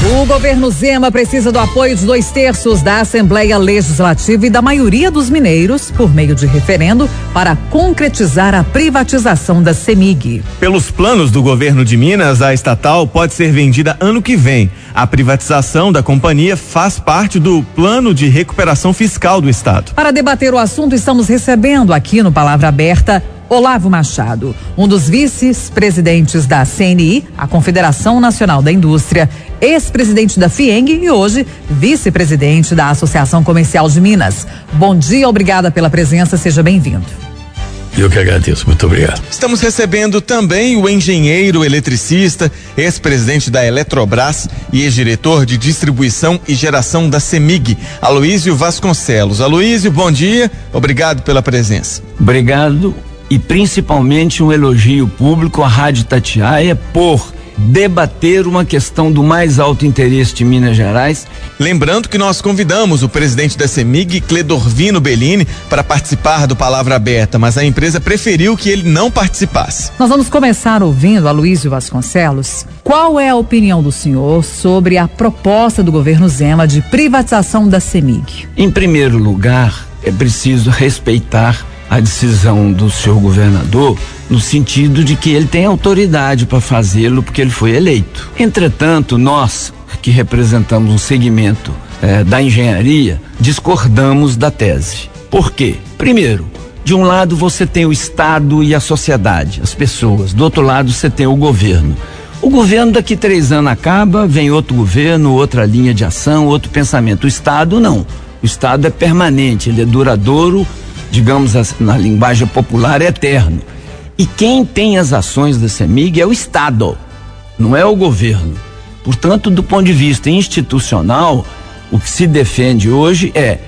O governo Zema precisa do apoio de dois terços da Assembleia Legislativa e da maioria dos mineiros, por meio de referendo, para concretizar a privatização da CEMIG. Pelos planos do governo de Minas, a estatal pode ser vendida ano que vem. A privatização da companhia faz parte do plano de recuperação fiscal do Estado. Para debater o assunto, estamos recebendo aqui no Palavra Aberta Olavo Machado, um dos vice-presidentes da CNI, a Confederação Nacional da Indústria, ex-presidente da FIENG e hoje vice-presidente da Associação Comercial de Minas. Bom dia, obrigada pela presença, seja bem-vindo. Eu que agradeço, muito obrigado. Estamos recebendo também o engenheiro eletricista, ex-presidente da Eletrobras e ex-diretor de distribuição e geração da CEMIG, Aloísio Vasconcelos. Aloísio, bom dia, obrigado pela presença. Obrigado e principalmente um elogio público à Rádio Tatiaia por debater uma questão do mais alto interesse de Minas Gerais. Lembrando que nós convidamos o presidente da CEMIG, Cledorvino Bellini, para participar do Palavra Aberta, mas a empresa preferiu que ele não participasse. Nós vamos começar ouvindo a Luísio Vasconcelos. Qual é a opinião do senhor sobre a proposta do governo Zema de privatização da CEMIG? Em primeiro lugar, é preciso respeitar a decisão do seu governador no sentido de que ele tem autoridade para fazê-lo porque ele foi eleito. Entretanto, nós que representamos um segmento eh, da engenharia discordamos da tese. Por quê? Primeiro, de um lado você tem o Estado e a sociedade, as pessoas. Do outro lado você tem o governo. O governo daqui três anos acaba, vem outro governo, outra linha de ação, outro pensamento. O Estado não. O Estado é permanente, ele é duradouro digamos na linguagem popular, eterno. E quem tem as ações da CEMIG é o Estado, não é o governo. Portanto, do ponto de vista institucional, o que se defende hoje é: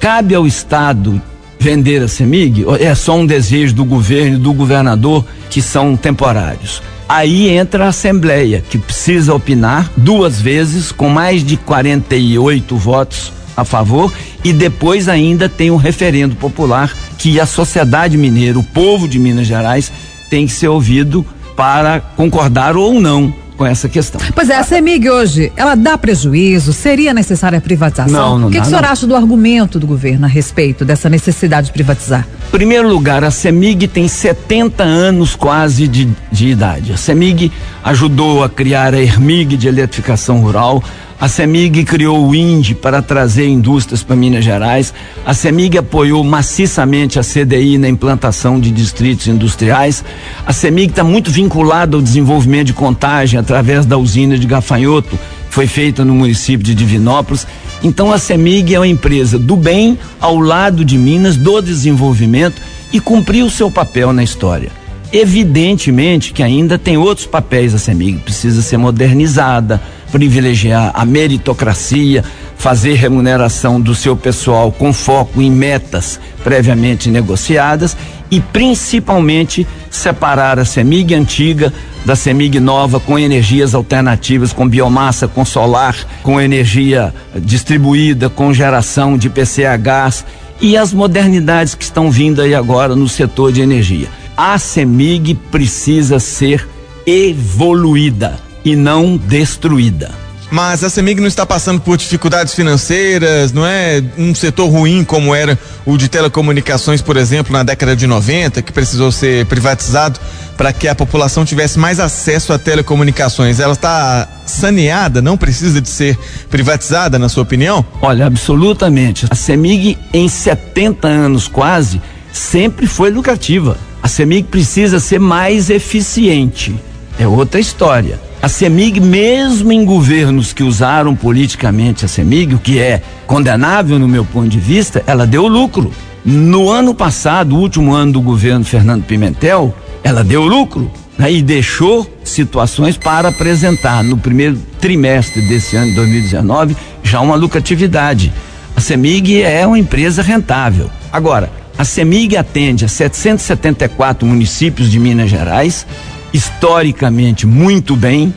cabe ao Estado vender a CEMIG? É só um desejo do governo e do governador que são temporários. Aí entra a Assembleia, que precisa opinar duas vezes, com mais de 48 votos a favor e depois ainda tem um referendo popular que a sociedade mineira, o povo de Minas Gerais, tem que ser ouvido para concordar ou não com essa questão. Pois é, a CEMIG hoje, ela dá prejuízo? Seria necessária a privatização? Não, não O que, dá, que o senhor não. acha do argumento do governo a respeito dessa necessidade de privatizar? Primeiro lugar, a CEMIG tem 70 anos quase de, de idade. A CEMIG ajudou a criar a ERMIG de eletrificação rural. A CEMIG criou o INDE para trazer indústrias para Minas Gerais. A CEMIG apoiou maciçamente a CDI na implantação de distritos industriais. A CEMIG está muito vinculada ao desenvolvimento de contagem através da usina de Gafanhoto, foi feita no município de Divinópolis. Então a CEMIG é uma empresa do bem ao lado de Minas, do desenvolvimento e cumpriu o seu papel na história. Evidentemente que ainda tem outros papéis a CEMIG, precisa ser modernizada, privilegiar a meritocracia, fazer remuneração do seu pessoal com foco em metas previamente negociadas e principalmente separar a CEMIG antiga da CEMIG nova com energias alternativas, com biomassa, com solar, com energia distribuída, com geração de PCA gás e as modernidades que estão vindo aí agora no setor de energia. A CEMIG precisa ser evoluída e não destruída. Mas a CEMIG não está passando por dificuldades financeiras, não é um setor ruim como era o de telecomunicações, por exemplo, na década de 90, que precisou ser privatizado para que a população tivesse mais acesso a telecomunicações. Ela está saneada, não precisa de ser privatizada, na sua opinião? Olha, absolutamente. A CEMIG, em 70 anos quase, sempre foi lucrativa. A CEMIG precisa ser mais eficiente. É outra história. A CEMIG, mesmo em governos que usaram politicamente a CEMIG, o que é condenável no meu ponto de vista, ela deu lucro. No ano passado, o último ano do governo Fernando Pimentel, ela deu lucro né, e deixou situações para apresentar no primeiro trimestre desse ano de 2019 já uma lucratividade. A CEMIG é uma empresa rentável. Agora, a CEMIG atende a 774 municípios de Minas Gerais, historicamente muito bem.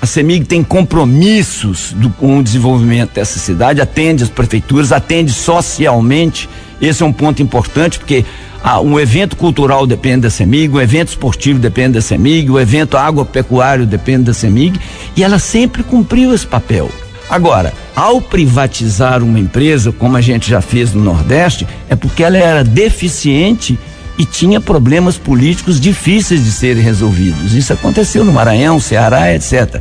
A CEMIG tem compromissos do, com o desenvolvimento dessa cidade, atende as prefeituras, atende socialmente Esse é um ponto importante porque ah, um evento cultural depende da CEMIG, um evento esportivo depende da CEMIG, o evento agropecuário depende da CEMIG, e ela sempre cumpriu esse papel. Agora, ao privatizar uma empresa, como a gente já fez no Nordeste, é porque ela era deficiente e tinha problemas políticos difíceis de serem resolvidos. Isso aconteceu no Maranhão, Ceará, etc.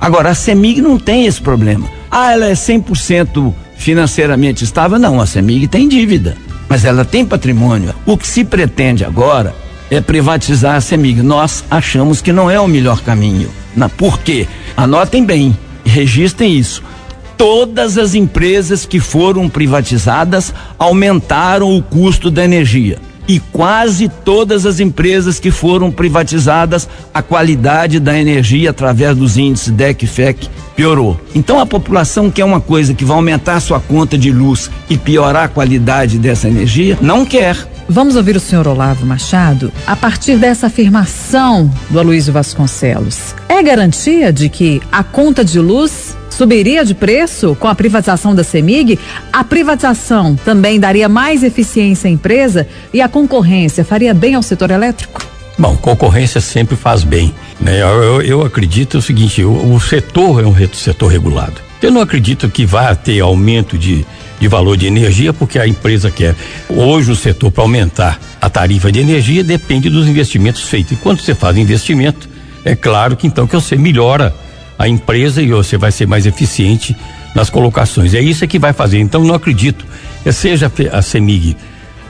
Agora, a CEMIG não tem esse problema. Ah, ela é 100% financeiramente estável? Não, a CEMIG tem dívida, mas ela tem patrimônio. O que se pretende agora é privatizar a CEMIG. Nós achamos que não é o melhor caminho. Por quê? Anotem bem, registrem isso. Todas as empresas que foram privatizadas aumentaram o custo da energia e quase todas as empresas que foram privatizadas, a qualidade da energia através dos índices DEC e FEC piorou. Então a população quer uma coisa que vai aumentar a sua conta de luz e piorar a qualidade dessa energia, não quer. Vamos ouvir o senhor Olavo Machado a partir dessa afirmação do Aloysio Vasconcelos. É garantia de que a conta de luz subiria de preço com a privatização da CEMIG? A privatização também daria mais eficiência à empresa e a concorrência faria bem ao setor elétrico? Bom, concorrência sempre faz bem. Né? Eu, eu, eu acredito o seguinte: o, o setor é um setor regulado. Eu não acredito que vá ter aumento de, de valor de energia, porque a empresa quer. Hoje, o setor, para aumentar a tarifa de energia, depende dos investimentos feitos. E quando você faz investimento, é claro que então que você melhora a empresa e você vai ser mais eficiente nas colocações. É isso que vai fazer. Então não acredito, seja a CEMIG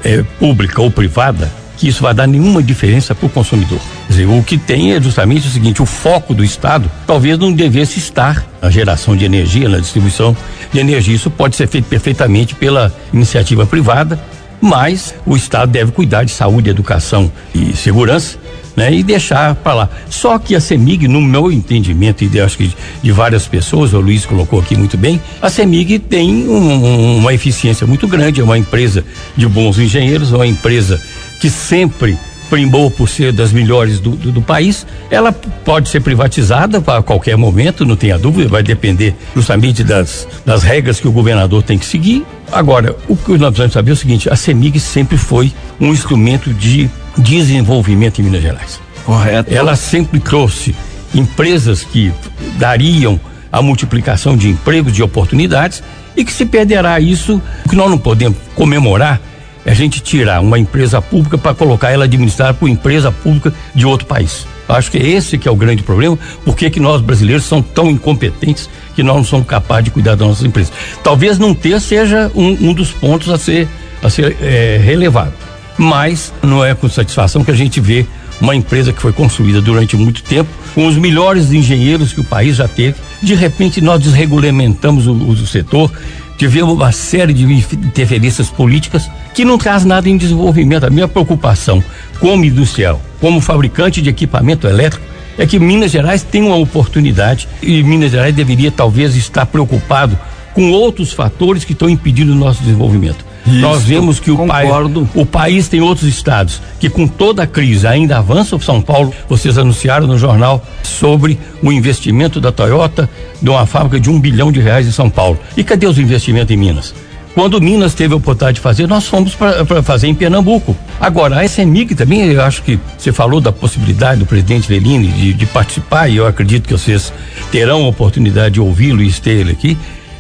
é, pública ou privada, que isso vai dar nenhuma diferença para o consumidor. Dizer, o que tem é justamente o seguinte: o foco do Estado talvez não devesse estar na geração de energia, na distribuição de energia. Isso pode ser feito perfeitamente pela iniciativa privada, mas o Estado deve cuidar de saúde, educação e segurança né? E deixar para lá. Só que a CEMIG, no meu entendimento, e acho que de várias pessoas, o Luiz colocou aqui muito bem, a CEMIG tem um, uma eficiência muito grande, é uma empresa de bons engenheiros, é uma empresa que sempre primou por ser das melhores do, do, do, país, ela pode ser privatizada a qualquer momento, não tenha dúvida, vai depender justamente das, das regras que o governador tem que seguir. Agora, o que nós precisamos saber é o seguinte: a CEMIG sempre foi um instrumento de desenvolvimento em Minas Gerais. Correto. Ela sempre trouxe empresas que dariam a multiplicação de empregos, de oportunidades, e que se perderá isso, o que nós não podemos comemorar é a gente tirar uma empresa pública para colocar ela administrada por empresa pública de outro país. Acho que esse que é o grande problema, porque que nós brasileiros somos tão incompetentes que nós não somos capazes de cuidar das nossas empresas. Talvez não ter seja um, um dos pontos a ser, a ser é, relevado mas não é com satisfação que a gente vê uma empresa que foi construída durante muito tempo, com os melhores engenheiros que o país já teve. De repente, nós desregulamentamos o, o setor, tivemos uma série de interferências políticas que não traz nada em desenvolvimento. A minha preocupação como industrial, como fabricante de equipamento elétrico, é que Minas Gerais tem uma oportunidade e Minas Gerais deveria talvez estar preocupado com outros fatores que estão impedindo o nosso desenvolvimento. Isso, Nós vemos que o, pai, o país tem outros estados que com toda a crise ainda avançam. São Paulo, vocês anunciaram no jornal sobre o investimento da Toyota de uma fábrica de um bilhão de reais em São Paulo. E cadê os investimentos em Minas? Quando Minas teve a oportunidade de fazer, nós fomos para fazer em Pernambuco. Agora, a SMIC também, eu acho que você falou da possibilidade do presidente Leline de, de participar, e eu acredito que vocês terão a oportunidade de ouvi-lo e ter ele aqui.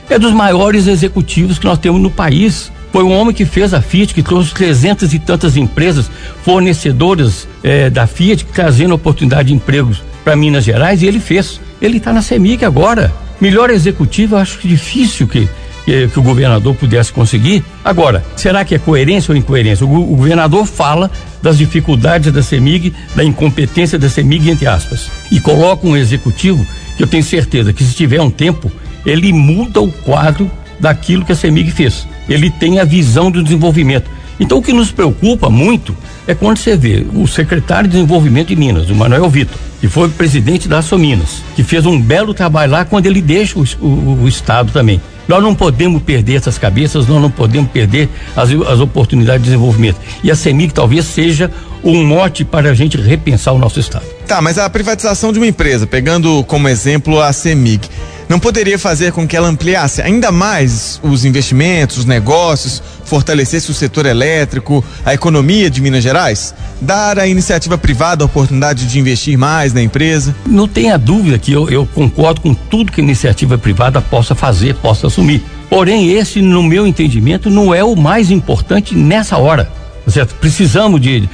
É dos maiores executivos que nós temos no país. Foi um homem que fez a Fiat, que trouxe trezentas e tantas empresas fornecedoras eh, da Fiat, trazendo oportunidade de empregos para Minas Gerais, e ele fez. Ele está na CEMIG agora. Melhor executivo, acho que difícil que, que, que, o governador pudesse conseguir. Agora, será que é coerência ou incoerência? O, o governador fala das dificuldades da CEMIG, da incompetência da CEMIG, entre aspas, e coloca um executivo que eu tenho certeza que se tiver um tempo, ele muda o quadro daquilo que a CEMIG fez ele tem a visão do desenvolvimento. Então o que nos preocupa muito é quando você vê o secretário de desenvolvimento de Minas, o Manuel Vitor, que foi presidente da Sominas, que fez um belo trabalho lá quando ele deixa o, o, o Estado também. Nós não podemos perder essas cabeças, nós não podemos perder as, as oportunidades de desenvolvimento. E a CEMIG talvez seja um mote para a gente repensar o nosso Estado. Tá, mas a privatização de uma empresa, pegando como exemplo a CEMIG, não poderia fazer com que ela ampliasse ainda mais os investimentos, os negócios, fortalecesse o setor elétrico, a economia de Minas Gerais? Dar à iniciativa privada a oportunidade de investir mais na empresa? Não tenha dúvida que eu, eu concordo com tudo que a iniciativa privada possa fazer, possa assumir. Porém, esse, no meu entendimento, não é o mais importante nessa hora. Certo? Precisamos de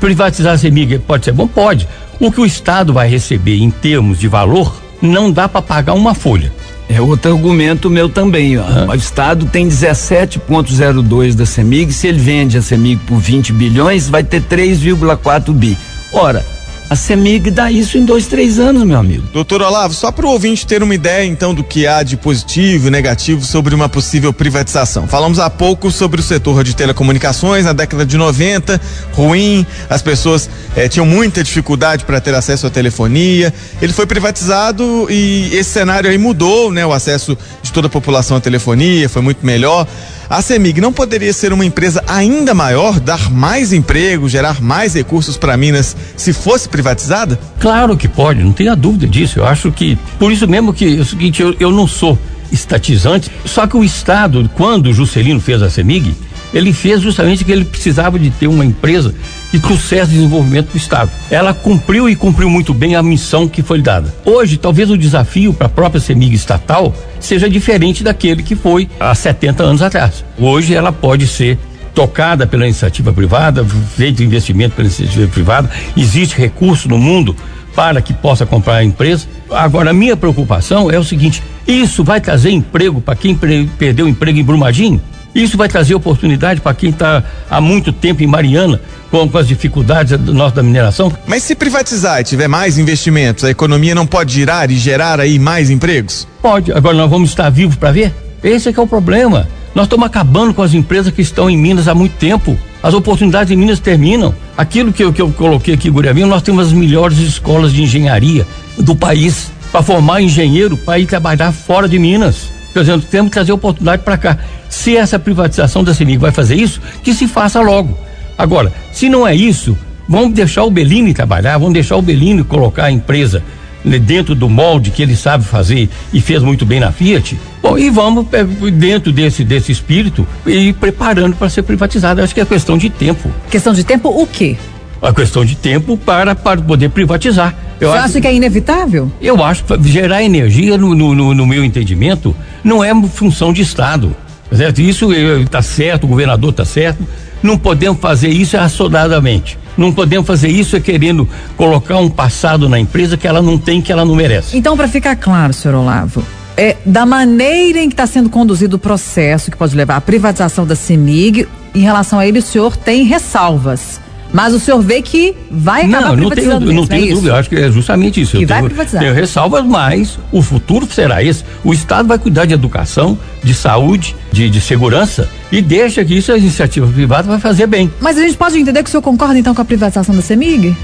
privatizar a CEMIG, pode ser bom? Pode. O que o Estado vai receber em termos de valor não dá para pagar uma folha. É outro argumento meu também. Ó. O Estado tem 17,02 da CEMIG. Se ele vende a CEMIG por 20 bilhões, vai ter 3,4 bi. Ora, a CEMIG dá isso em dois, três anos, meu amigo. Doutor Olavo, só para o ouvinte ter uma ideia então do que há de positivo e negativo sobre uma possível privatização. Falamos há pouco sobre o setor de telecomunicações na década de 90, ruim, as pessoas eh, tinham muita dificuldade para ter acesso à telefonia. Ele foi privatizado e esse cenário aí mudou, né? O acesso de toda a população à telefonia foi muito melhor. A CEMIG não poderia ser uma empresa ainda maior, dar mais emprego, gerar mais recursos para Minas se fosse privatizada? Claro que pode, não tenha dúvida disso. Eu acho que, por isso mesmo que é o seguinte, eu, eu não sou estatizante, só que o Estado, quando Juscelino fez a CEMIG, ele fez justamente que ele precisava de ter uma empresa que trouxesse desenvolvimento para o Estado. Ela cumpriu e cumpriu muito bem a missão que foi dada. Hoje, talvez o desafio para a própria CEMIG estatal seja diferente daquele que foi há 70 anos atrás. Hoje ela pode ser tocada pela iniciativa privada, feito investimento pela iniciativa privada, existe recurso no mundo para que possa comprar a empresa. Agora, a minha preocupação é o seguinte: isso vai trazer emprego para quem perdeu emprego em Brumadinho? Isso vai trazer oportunidade para quem está há muito tempo em Mariana, com, com as dificuldades do nosso da mineração. Mas se privatizar e tiver mais investimentos, a economia não pode girar e gerar aí mais empregos? Pode. Agora nós vamos estar vivos para ver? Esse é que é o problema. Nós estamos acabando com as empresas que estão em Minas há muito tempo. As oportunidades em Minas terminam. Aquilo que eu, que eu coloquei aqui, Guriavinho, nós temos as melhores escolas de engenharia do país para formar engenheiro para ir trabalhar fora de Minas. Exemplo, temos que trazer oportunidade para cá. Se essa privatização da CEMIG vai fazer isso, que se faça logo. Agora, se não é isso, vamos deixar o Bellini trabalhar, vamos deixar o Bellini colocar a empresa né, dentro do molde que ele sabe fazer e fez muito bem na Fiat. Bom, e vamos é, dentro desse desse espírito e preparando para ser privatizado. Acho que é questão de tempo. Questão de tempo o quê? A questão de tempo para, para poder privatizar. Eu Você acho, acha que é inevitável? Eu acho que gerar energia, no, no, no meu entendimento, não é função de Estado. Certo? Isso está certo, o governador está certo. Não podemos fazer isso assodadamente. Não podemos fazer isso querendo colocar um passado na empresa que ela não tem, que ela não merece. Então, para ficar claro, senhor Olavo, é, da maneira em que está sendo conduzido o processo que pode levar à privatização da CEMIG, em relação a ele, o senhor tem ressalvas. Mas o senhor vê que vai acabar não, privatizando não tenho, não mesmo, tenho é dúvida, eu acho que é justamente isso. Que eu vai tenho, privatizar. tenho ressalvas, mas o futuro será esse. O Estado vai cuidar de educação, de saúde, de, de segurança e deixa que isso a iniciativa privada vai fazer bem. Mas a gente pode entender que o senhor concorda então com a privatização da CEMIG?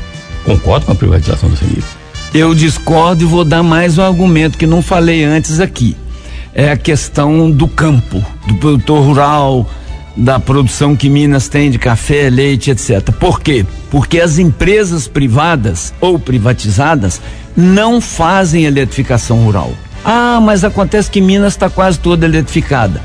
Concordo com a privatização da CEMIG. Eu discordo e vou dar mais um argumento que não falei antes aqui. É a questão do campo, do produtor rural, da produção que Minas tem de café, leite, etc. Por quê? Porque as empresas privadas ou privatizadas não fazem eletrificação rural. Ah, mas acontece que Minas está quase toda eletrificada.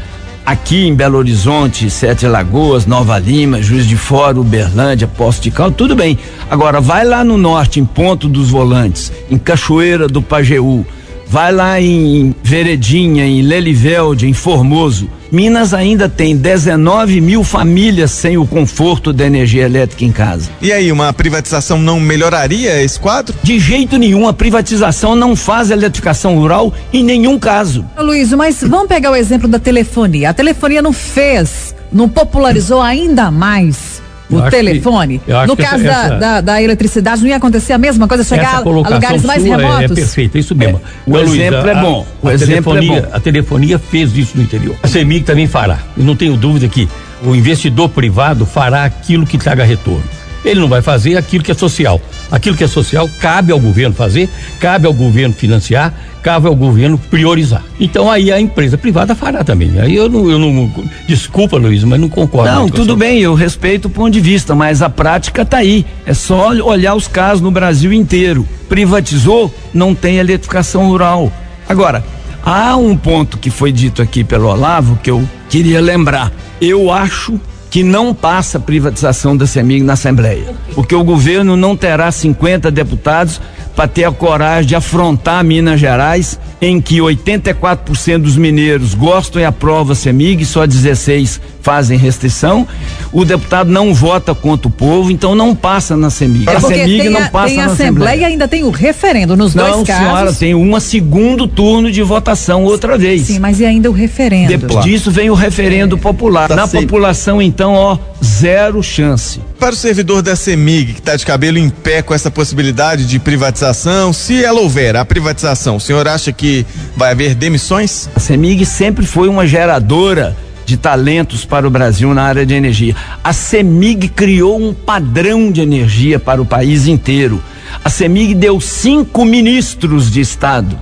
Aqui em Belo Horizonte, Sete Lagoas, Nova Lima, Juiz de Fora, Uberlândia, Poço de Caldo, tudo bem. Agora vai lá no norte, em Ponto dos Volantes, em Cachoeira do Pajeú, vai lá em Veredinha, em Lelivelde, em Formoso. Minas ainda tem 19 mil famílias sem o conforto da energia elétrica em casa. E aí, uma privatização não melhoraria esse quadro? De jeito nenhum, a privatização não faz a eletrificação rural em nenhum caso. Luiz, mas vamos pegar o exemplo da telefonia. A telefonia não fez, não popularizou ainda mais o telefone. que- no caso essa- da, essa- da, da eletricidade, não ia acontecer a mesma coisa, chegar a lugares mais é- remotos? É, perfeito, é isso mesmo. o Ô, Luiz, exemplo é a- bom, o a exemplo é telefonia, bom. A telefonia fez isso no interior. A CEMIG também fará. Eu não tenho dúvida que o investidor privado fará aquilo que traga retorno. Ele não vai fazer aquilo que é social. Aquilo que é social cabe ao governo fazer, cabe ao governo financiar, cabe ao governo priorizar. Então aí a empresa privada fará também. Aí eu não, eu não desculpa, Luiz, mas não concordo. Não, tudo bem, eu respeito o ponto de vista, mas a prática tá aí. É só olhar os casos no Brasil inteiro. Privatizou, não tem eletrificação rural. Agora, Há um ponto que foi dito aqui pelo Olavo que eu queria lembrar. Eu acho que não passa privatização da CEMIG na Assembleia, porque o governo não terá 50 deputados para ter a coragem de afrontar Minas Gerais, em que 84% dos mineiros gostam e aprovam a CEMIG, só 16 fazem restrição. O deputado não vota contra o povo, então não passa na CEMIG. É a CEMIG não passa tem na Assembleia. Assembleia e ainda tem o referendo nos não, dois casos. Não, senhora, tem um segundo turno de votação outra vez. Sim, mas e ainda o referendo? Depois disso vem o referendo popular. Tá na população, então, ó, zero chance. Para o servidor da CEMIG, que está de cabelo em pé com essa possibilidade de privatização, se ela houver a privatização, o senhor acha que vai haver demissões? A CEMIG sempre foi uma geradora de talentos para o Brasil na área de energia. A CEMIG criou um padrão de energia para o país inteiro. A CEMIG deu cinco ministros de Estado.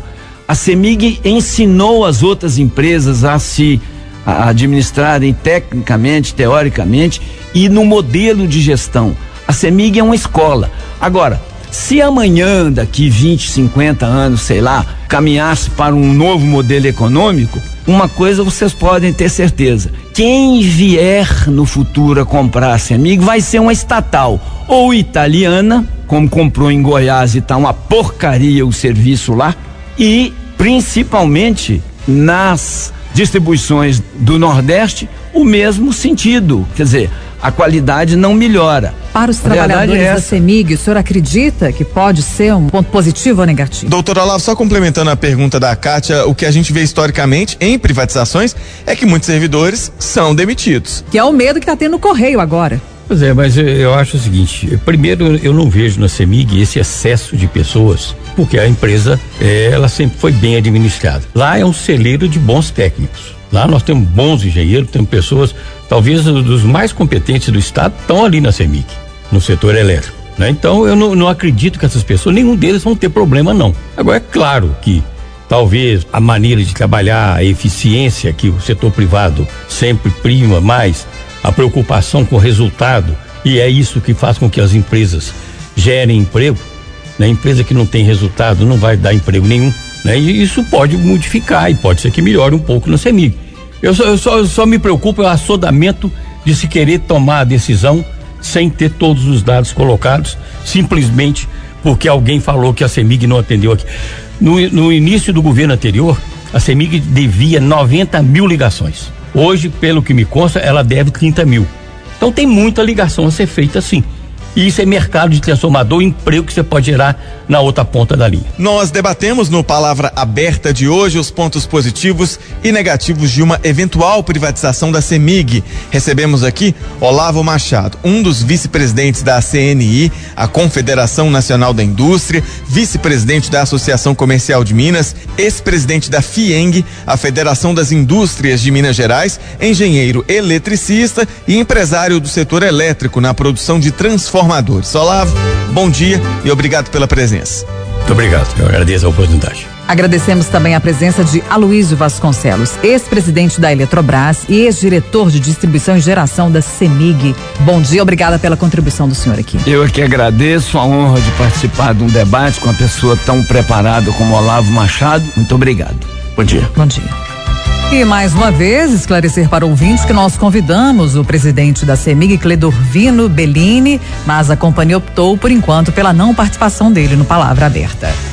A CEMIG ensinou as outras empresas a se administrarem tecnicamente, teoricamente e no modelo de gestão. A CEMIG é uma escola. Agora, se amanhã, daqui 20, 50 anos, sei lá, caminhasse para um novo modelo econômico, uma coisa vocês podem ter certeza: quem vier no futuro a comprar a CEMIG vai ser uma estatal ou italiana, como comprou em Goiás e tá uma porcaria o serviço lá, e principalmente nas distribuições do Nordeste, o mesmo sentido. Quer dizer, a qualidade não melhora. Para os trabalhadores é da CEMIG, o senhor acredita que pode ser um ponto positivo ou negativo? Doutor Olavo, só complementando a pergunta da Kátia, o que a gente vê historicamente em privatizações é que muitos servidores são demitidos. Que é o medo que está tendo no Correio agora. Pois é, mas eu, eu, acho o seguinte: primeiro, eu não vejo na CEMIG esse excesso de pessoas, porque a empresa, é, ela sempre foi bem administrada. Lá é um celeiro de bons técnicos. Lá nós temos bons engenheiros, temos pessoas, talvez dos mais competentes do estado, estão ali na CEMIG, no setor elétrico. Né? Então eu não, não acredito que essas pessoas, nenhum deles vão ter problema, não. Agora, é claro que talvez a maneira de trabalhar, a eficiência que o setor privado sempre prima mais, a preocupação com o resultado, e é isso que faz com que as empresas gerem emprego. Né? Empresa que não tem resultado não vai dar emprego nenhum. Né? E isso pode modificar e pode ser que melhore um pouco na CEMIG. Eu só, eu só, eu só me preocupo é o assodamento de se querer tomar a decisão sem ter todos os dados colocados, simplesmente porque alguém falou que a CEMIG não atendeu aqui. No, no início do governo anterior, a CEMIG devia 90 mil ligações. Hoje, pelo que me consta, ela deve 30 mil. Então tem muita ligação a ser feita sim. E isso é mercado de transformador, emprego que você pode gerar na outra ponta da linha. Nós debatemos no Palavra Aberta de hoje os pontos positivos e negativos de uma eventual privatização da CEMIG. Recebemos aqui Olavo Machado, um dos vice-presidentes da CNI, a Confederação Nacional da Indústria, vice-presidente da Associação Comercial de Minas, ex-presidente da FIENG, a Federação das Indústrias de Minas Gerais, engenheiro eletricista e empresário do setor elétrico na produção de transformadores. Olavo, bom dia e obrigado pela presença. Muito obrigado, eu agradeço a oportunidade. Agradecemos também a presença de Aloísio Vasconcelos, ex-presidente da Eletrobras e ex-diretor de distribuição e geração da CEMIG. Bom dia, obrigada pela contribuição do senhor aqui. Eu aqui agradeço a honra de participar de um debate com uma pessoa tão preparada como Olavo Machado. Muito obrigado. Bom dia. Bom dia. E mais uma vez, esclarecer para ouvintes que nós convidamos o presidente da CEMIG, Cledorvino Bellini, mas a companhia optou, por enquanto, pela não participação dele no Palavra Aberta.